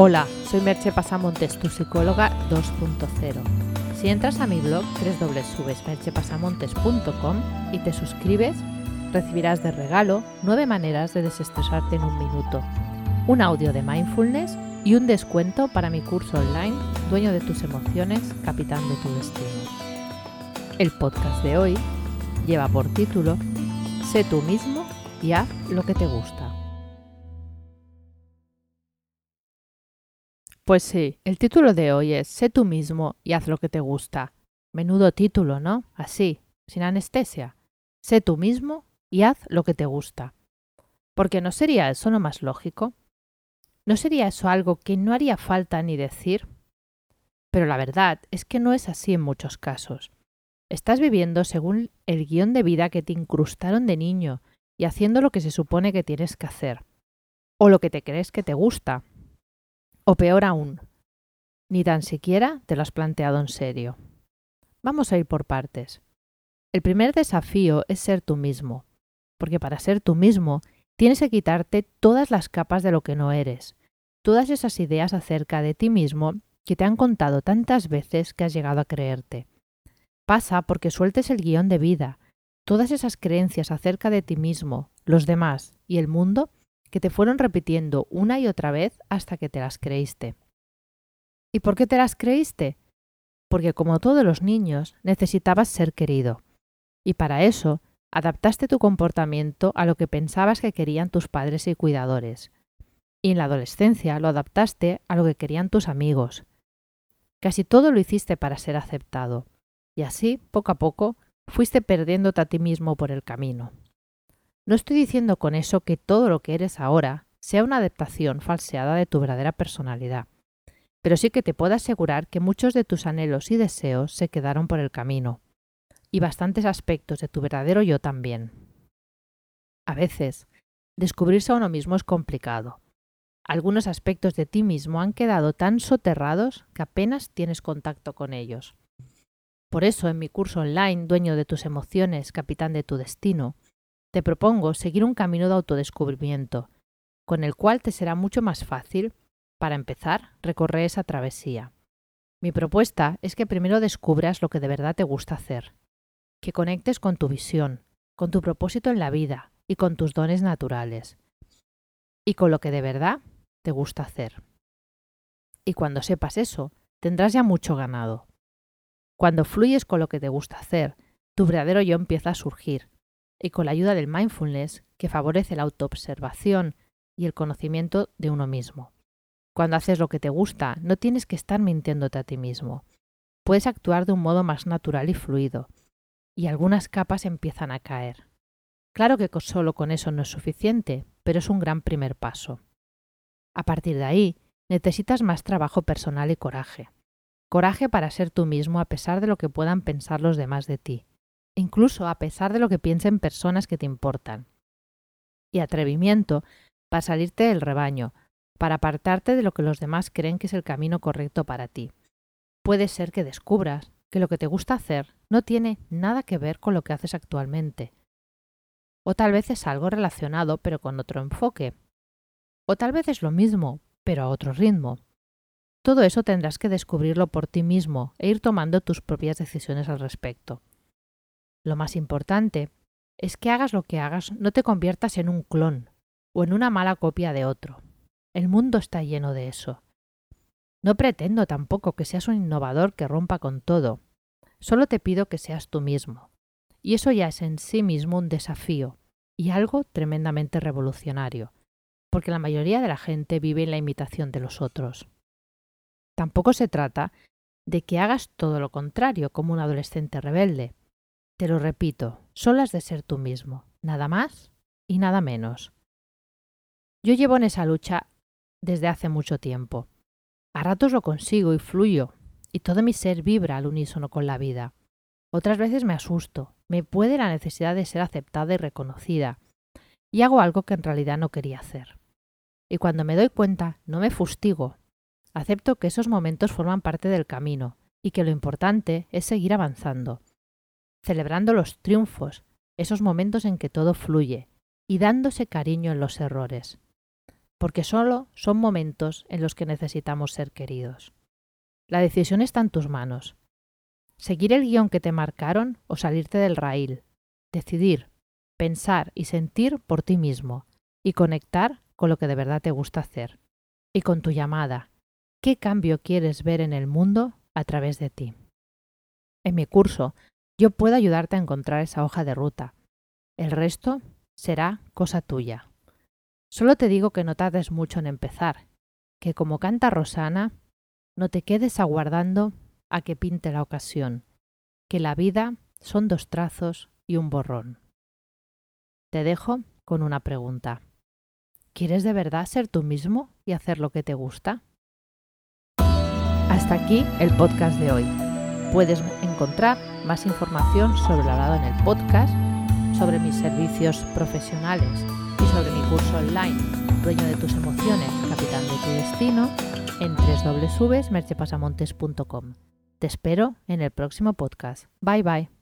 Hola, soy Merche Pasamontes, tu psicóloga 2.0. Si entras a mi blog www.merchepasamontes.com y te suscribes, recibirás de regalo nueve maneras de desestresarte en un minuto, un audio de mindfulness y un descuento para mi curso online Dueño de tus emociones, capitán de tu destino. El podcast de hoy lleva por título Sé tú mismo y haz lo que te gusta. Pues sí, el título de hoy es Sé tú mismo y haz lo que te gusta. Menudo título, ¿no? Así, sin anestesia. Sé tú mismo y haz lo que te gusta. Porque no sería eso lo más lógico. ¿No sería eso algo que no haría falta ni decir? Pero la verdad es que no es así en muchos casos. Estás viviendo según el guion de vida que te incrustaron de niño y haciendo lo que se supone que tienes que hacer. O lo que te crees que te gusta, o peor aún, ni tan siquiera te lo has planteado en serio. Vamos a ir por partes. El primer desafío es ser tú mismo, porque para ser tú mismo tienes que quitarte todas las capas de lo que no eres, todas esas ideas acerca de ti mismo que te han contado tantas veces que has llegado a creerte. Pasa porque sueltes el guion de vida, todas esas creencias acerca de ti mismo, los demás y el mundo que te fueron repitiendo una y otra vez hasta que te las creíste. ¿Y por qué te las creíste? Porque como todos los niños necesitabas ser querido. Y para eso adaptaste tu comportamiento a lo que pensabas que querían tus padres y cuidadores. Y en la adolescencia lo adaptaste a lo que querían tus amigos. Casi todo lo hiciste para ser aceptado. Y así, poco a poco, fuiste perdiéndote a ti mismo por el camino. No estoy diciendo con eso que todo lo que eres ahora sea una adaptación falseada de tu verdadera personalidad, pero sí que te puedo asegurar que muchos de tus anhelos y deseos se quedaron por el camino, y bastantes aspectos de tu verdadero yo también. A veces, descubrirse a uno mismo es complicado. Algunos aspectos de ti mismo han quedado tan soterrados que apenas tienes contacto con ellos. Por eso, en mi curso online, Dueño de tus emociones, Capitán de tu Destino, te propongo seguir un camino de autodescubrimiento, con el cual te será mucho más fácil, para empezar, recorrer esa travesía. Mi propuesta es que primero descubras lo que de verdad te gusta hacer, que conectes con tu visión, con tu propósito en la vida y con tus dones naturales, y con lo que de verdad te gusta hacer. Y cuando sepas eso, tendrás ya mucho ganado. Cuando fluyes con lo que te gusta hacer, tu verdadero yo empieza a surgir y con la ayuda del mindfulness que favorece la autoobservación y el conocimiento de uno mismo. Cuando haces lo que te gusta, no tienes que estar mintiéndote a ti mismo. Puedes actuar de un modo más natural y fluido, y algunas capas empiezan a caer. Claro que solo con eso no es suficiente, pero es un gran primer paso. A partir de ahí, necesitas más trabajo personal y coraje. Coraje para ser tú mismo a pesar de lo que puedan pensar los demás de ti incluso a pesar de lo que piensen personas que te importan. Y atrevimiento para salirte del rebaño, para apartarte de lo que los demás creen que es el camino correcto para ti. Puede ser que descubras que lo que te gusta hacer no tiene nada que ver con lo que haces actualmente. O tal vez es algo relacionado pero con otro enfoque. O tal vez es lo mismo, pero a otro ritmo. Todo eso tendrás que descubrirlo por ti mismo e ir tomando tus propias decisiones al respecto. Lo más importante es que hagas lo que hagas, no te conviertas en un clon o en una mala copia de otro. El mundo está lleno de eso. No pretendo tampoco que seas un innovador que rompa con todo. Solo te pido que seas tú mismo. Y eso ya es en sí mismo un desafío y algo tremendamente revolucionario, porque la mayoría de la gente vive en la imitación de los otros. Tampoco se trata de que hagas todo lo contrario como un adolescente rebelde, te lo repito, solo has de ser tú mismo, nada más y nada menos. Yo llevo en esa lucha desde hace mucho tiempo. A ratos lo consigo y fluyo, y todo mi ser vibra al unísono con la vida. Otras veces me asusto, me puede la necesidad de ser aceptada y reconocida, y hago algo que en realidad no quería hacer. Y cuando me doy cuenta, no me fustigo. Acepto que esos momentos forman parte del camino, y que lo importante es seguir avanzando celebrando los triunfos, esos momentos en que todo fluye, y dándose cariño en los errores. porque solo son momentos en los que necesitamos ser queridos. La decisión está en tus manos. Seguir el guion que te marcaron o salirte del raíl. Decidir, pensar y sentir por ti mismo y conectar con lo que de verdad te gusta hacer. Y con tu llamada, ¿qué cambio quieres ver en el mundo a través de ti? En mi curso, yo puedo ayudarte a encontrar esa hoja de ruta. El resto será cosa tuya. Solo te digo que no tardes mucho en empezar, que como canta Rosana, no te quedes aguardando a que pinte la ocasión, que la vida son dos trazos y un borrón. Te dejo con una pregunta. ¿Quieres de verdad ser tú mismo y hacer lo que te gusta? Hasta aquí el podcast de hoy. Puedes encontrar más información sobre lo hablado en el podcast, sobre mis servicios profesionales y sobre mi curso online, Dueño de tus emociones, Capitán de tu destino, en www.merchepasamontes.com. Te espero en el próximo podcast. Bye bye.